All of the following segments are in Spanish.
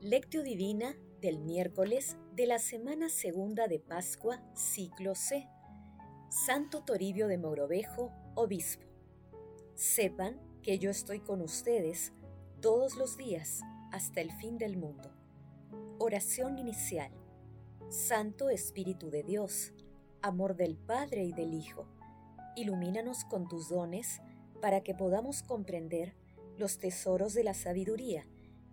Lectio Divina del miércoles de la semana segunda de Pascua, ciclo C. Santo Toribio de Mogrovejo, obispo. Sepan que yo estoy con ustedes todos los días hasta el fin del mundo. Oración inicial. Santo Espíritu de Dios, amor del Padre y del Hijo, ilumínanos con tus dones para que podamos comprender los tesoros de la sabiduría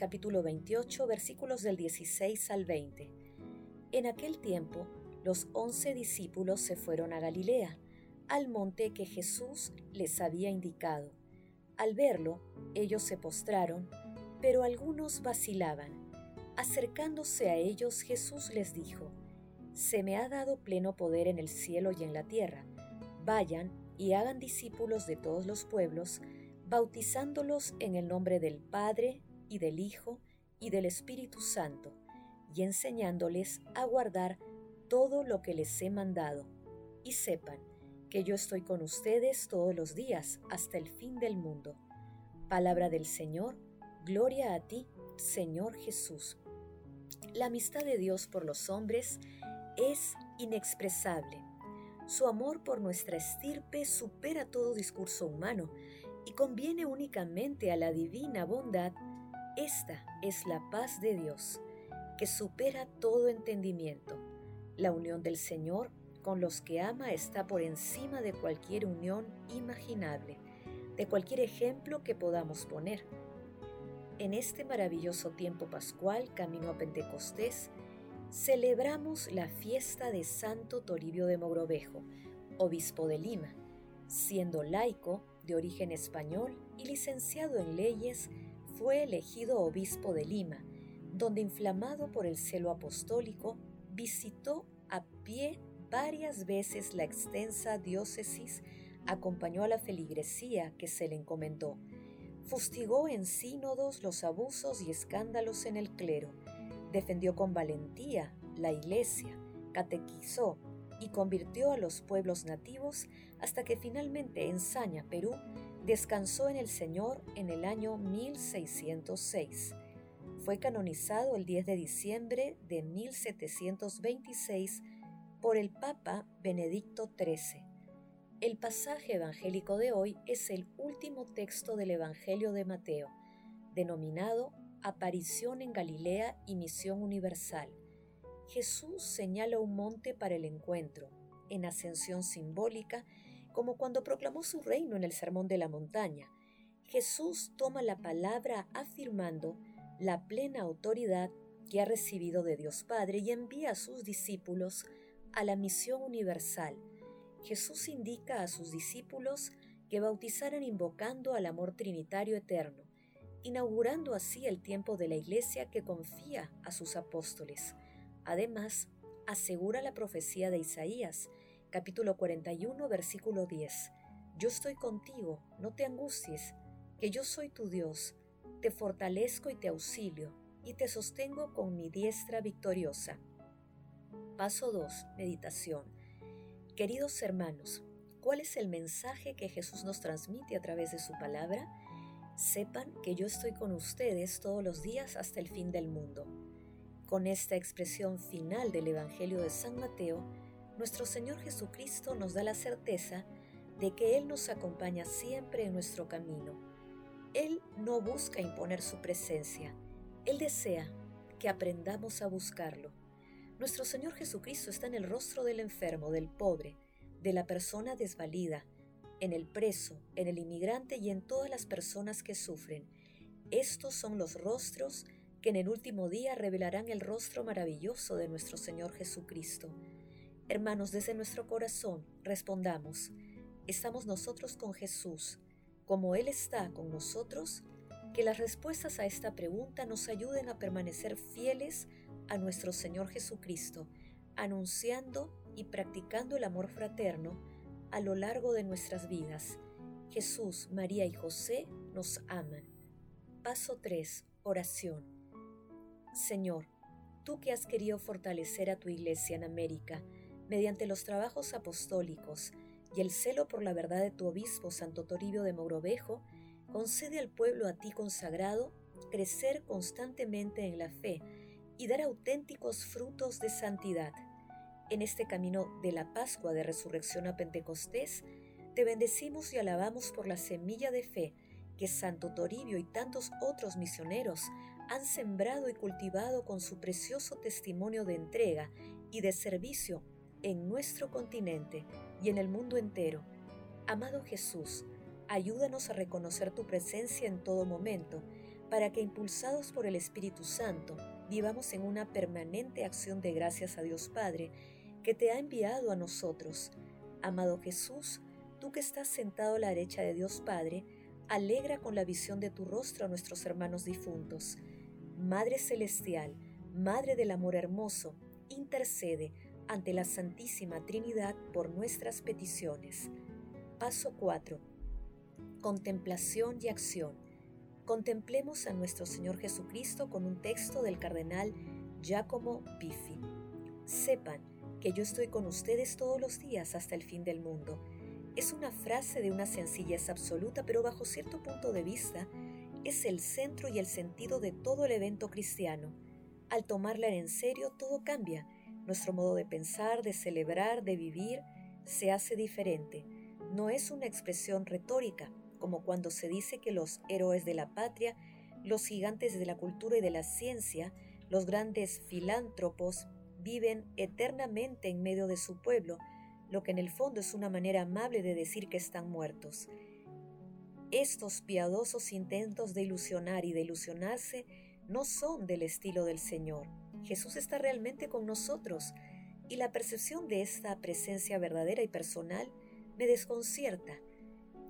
capítulo 28, versículos del 16 al 20. En aquel tiempo, los once discípulos se fueron a Galilea, al monte que Jesús les había indicado. Al verlo, ellos se postraron, pero algunos vacilaban. Acercándose a ellos, Jesús les dijo, Se me ha dado pleno poder en el cielo y en la tierra. Vayan y hagan discípulos de todos los pueblos, bautizándolos en el nombre del Padre, y del Hijo y del Espíritu Santo, y enseñándoles a guardar todo lo que les he mandado. Y sepan que yo estoy con ustedes todos los días hasta el fin del mundo. Palabra del Señor, gloria a ti, Señor Jesús. La amistad de Dios por los hombres es inexpresable. Su amor por nuestra estirpe supera todo discurso humano y conviene únicamente a la divina bondad esta es la paz de Dios, que supera todo entendimiento. La unión del Señor con los que ama está por encima de cualquier unión imaginable, de cualquier ejemplo que podamos poner. En este maravilloso tiempo pascual, camino a Pentecostés, celebramos la fiesta de Santo Toribio de Mogrovejo, obispo de Lima, siendo laico de origen español y licenciado en leyes fue elegido obispo de Lima, donde inflamado por el celo apostólico, visitó a pie varias veces la extensa diócesis, acompañó a la feligresía que se le encomendó, fustigó en sínodos los abusos y escándalos en el clero, defendió con valentía la iglesia, catequizó y convirtió a los pueblos nativos hasta que finalmente en Saña, Perú, descansó en el Señor en el año 1606. Fue canonizado el 10 de diciembre de 1726 por el Papa Benedicto XIII. El pasaje evangélico de hoy es el último texto del Evangelio de Mateo, denominado Aparición en Galilea y Misión Universal. Jesús señala un monte para el encuentro, en ascensión simbólica, como cuando proclamó su reino en el Sermón de la Montaña. Jesús toma la palabra afirmando la plena autoridad que ha recibido de Dios Padre y envía a sus discípulos a la misión universal. Jesús indica a sus discípulos que bautizaran invocando al amor trinitario eterno, inaugurando así el tiempo de la Iglesia que confía a sus apóstoles. Además, asegura la profecía de Isaías, capítulo 41, versículo 10. Yo estoy contigo, no te angusties, que yo soy tu Dios, te fortalezco y te auxilio, y te sostengo con mi diestra victoriosa. Paso 2. Meditación. Queridos hermanos, ¿cuál es el mensaje que Jesús nos transmite a través de su palabra? Sepan que yo estoy con ustedes todos los días hasta el fin del mundo. Con esta expresión final del Evangelio de San Mateo, nuestro Señor Jesucristo nos da la certeza de que Él nos acompaña siempre en nuestro camino. Él no busca imponer su presencia, Él desea que aprendamos a buscarlo. Nuestro Señor Jesucristo está en el rostro del enfermo, del pobre, de la persona desvalida, en el preso, en el inmigrante y en todas las personas que sufren. Estos son los rostros que en el último día revelarán el rostro maravilloso de nuestro Señor Jesucristo. Hermanos, desde nuestro corazón respondamos, ¿estamos nosotros con Jesús como Él está con nosotros? Que las respuestas a esta pregunta nos ayuden a permanecer fieles a nuestro Señor Jesucristo, anunciando y practicando el amor fraterno a lo largo de nuestras vidas. Jesús, María y José nos aman. Paso 3. Oración. Señor, tú que has querido fortalecer a tu iglesia en América mediante los trabajos apostólicos y el celo por la verdad de tu obispo Santo Toribio de Mogrovejo, concede al pueblo a ti consagrado crecer constantemente en la fe y dar auténticos frutos de santidad. En este camino de la Pascua de Resurrección a Pentecostés, te bendecimos y alabamos por la semilla de fe que Santo Toribio y tantos otros misioneros han sembrado y cultivado con su precioso testimonio de entrega y de servicio en nuestro continente y en el mundo entero. Amado Jesús, ayúdanos a reconocer tu presencia en todo momento, para que impulsados por el Espíritu Santo vivamos en una permanente acción de gracias a Dios Padre, que te ha enviado a nosotros. Amado Jesús, tú que estás sentado a la derecha de Dios Padre, alegra con la visión de tu rostro a nuestros hermanos difuntos. Madre Celestial, Madre del Amor Hermoso, intercede ante la Santísima Trinidad por nuestras peticiones. Paso 4. Contemplación y acción. Contemplemos a nuestro Señor Jesucristo con un texto del cardenal Giacomo Piffi. Sepan que yo estoy con ustedes todos los días hasta el fin del mundo. Es una frase de una sencillez absoluta, pero bajo cierto punto de vista es el centro y el sentido de todo el evento cristiano. Al tomarla en serio, todo cambia nuestro modo de pensar, de celebrar, de vivir, se hace diferente. No es una expresión retórica, como cuando se dice que los héroes de la patria, los gigantes de la cultura y de la ciencia, los grandes filántropos, viven eternamente en medio de su pueblo, lo que en el fondo es una manera amable de decir que están muertos. Estos piadosos intentos de ilusionar y de ilusionarse no son del estilo del Señor. Jesús está realmente con nosotros y la percepción de esta presencia verdadera y personal me desconcierta.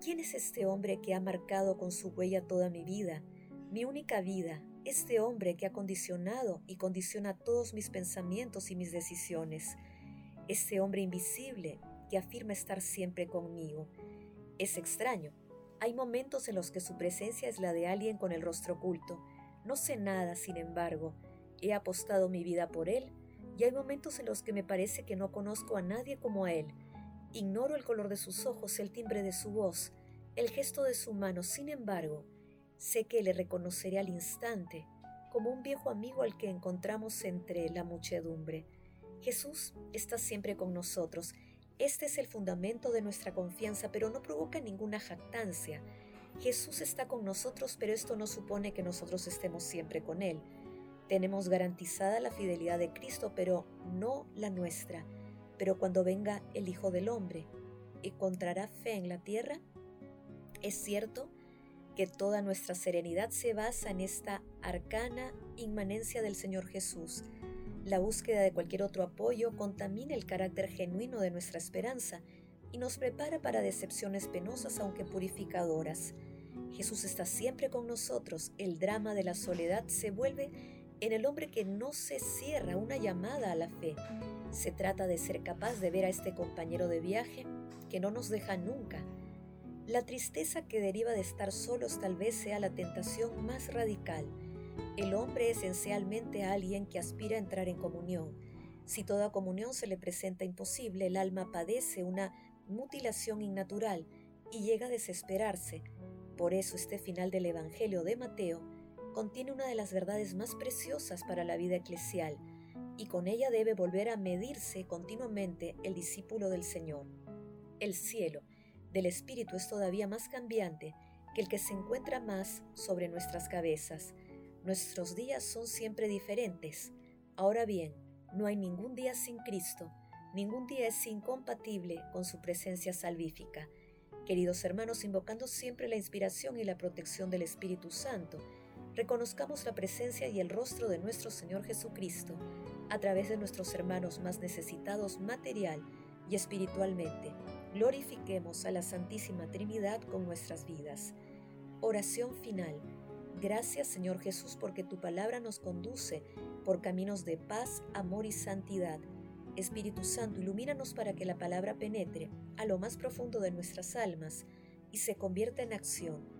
¿Quién es este hombre que ha marcado con su huella toda mi vida, mi única vida, este hombre que ha condicionado y condiciona todos mis pensamientos y mis decisiones, este hombre invisible que afirma estar siempre conmigo? Es extraño. Hay momentos en los que su presencia es la de alguien con el rostro oculto. No sé nada, sin embargo, He apostado mi vida por Él y hay momentos en los que me parece que no conozco a nadie como a Él. Ignoro el color de sus ojos, el timbre de su voz, el gesto de su mano. Sin embargo, sé que le reconoceré al instante como un viejo amigo al que encontramos entre la muchedumbre. Jesús está siempre con nosotros. Este es el fundamento de nuestra confianza, pero no provoca ninguna jactancia. Jesús está con nosotros, pero esto no supone que nosotros estemos siempre con Él. Tenemos garantizada la fidelidad de Cristo, pero no la nuestra. Pero cuando venga el Hijo del Hombre, ¿encontrará fe en la tierra? Es cierto que toda nuestra serenidad se basa en esta arcana inmanencia del Señor Jesús. La búsqueda de cualquier otro apoyo contamina el carácter genuino de nuestra esperanza y nos prepara para decepciones penosas aunque purificadoras. Jesús está siempre con nosotros. El drama de la soledad se vuelve en el hombre que no se cierra una llamada a la fe. Se trata de ser capaz de ver a este compañero de viaje que no nos deja nunca. La tristeza que deriva de estar solos tal vez sea la tentación más radical. El hombre es esencialmente alguien que aspira a entrar en comunión. Si toda comunión se le presenta imposible, el alma padece una mutilación innatural y llega a desesperarse. Por eso este final del Evangelio de Mateo contiene una de las verdades más preciosas para la vida eclesial y con ella debe volver a medirse continuamente el discípulo del Señor. El cielo del Espíritu es todavía más cambiante que el que se encuentra más sobre nuestras cabezas. Nuestros días son siempre diferentes. Ahora bien, no hay ningún día sin Cristo, ningún día es incompatible con su presencia salvífica. Queridos hermanos, invocando siempre la inspiración y la protección del Espíritu Santo, reconozcamos la presencia y el rostro de nuestro Señor Jesucristo a través de nuestros hermanos más necesitados material y espiritualmente. Glorifiquemos a la Santísima Trinidad con nuestras vidas. Oración final. Gracias Señor Jesús porque tu palabra nos conduce por caminos de paz, amor y santidad. Espíritu Santo, ilumínanos para que la palabra penetre a lo más profundo de nuestras almas y se convierta en acción.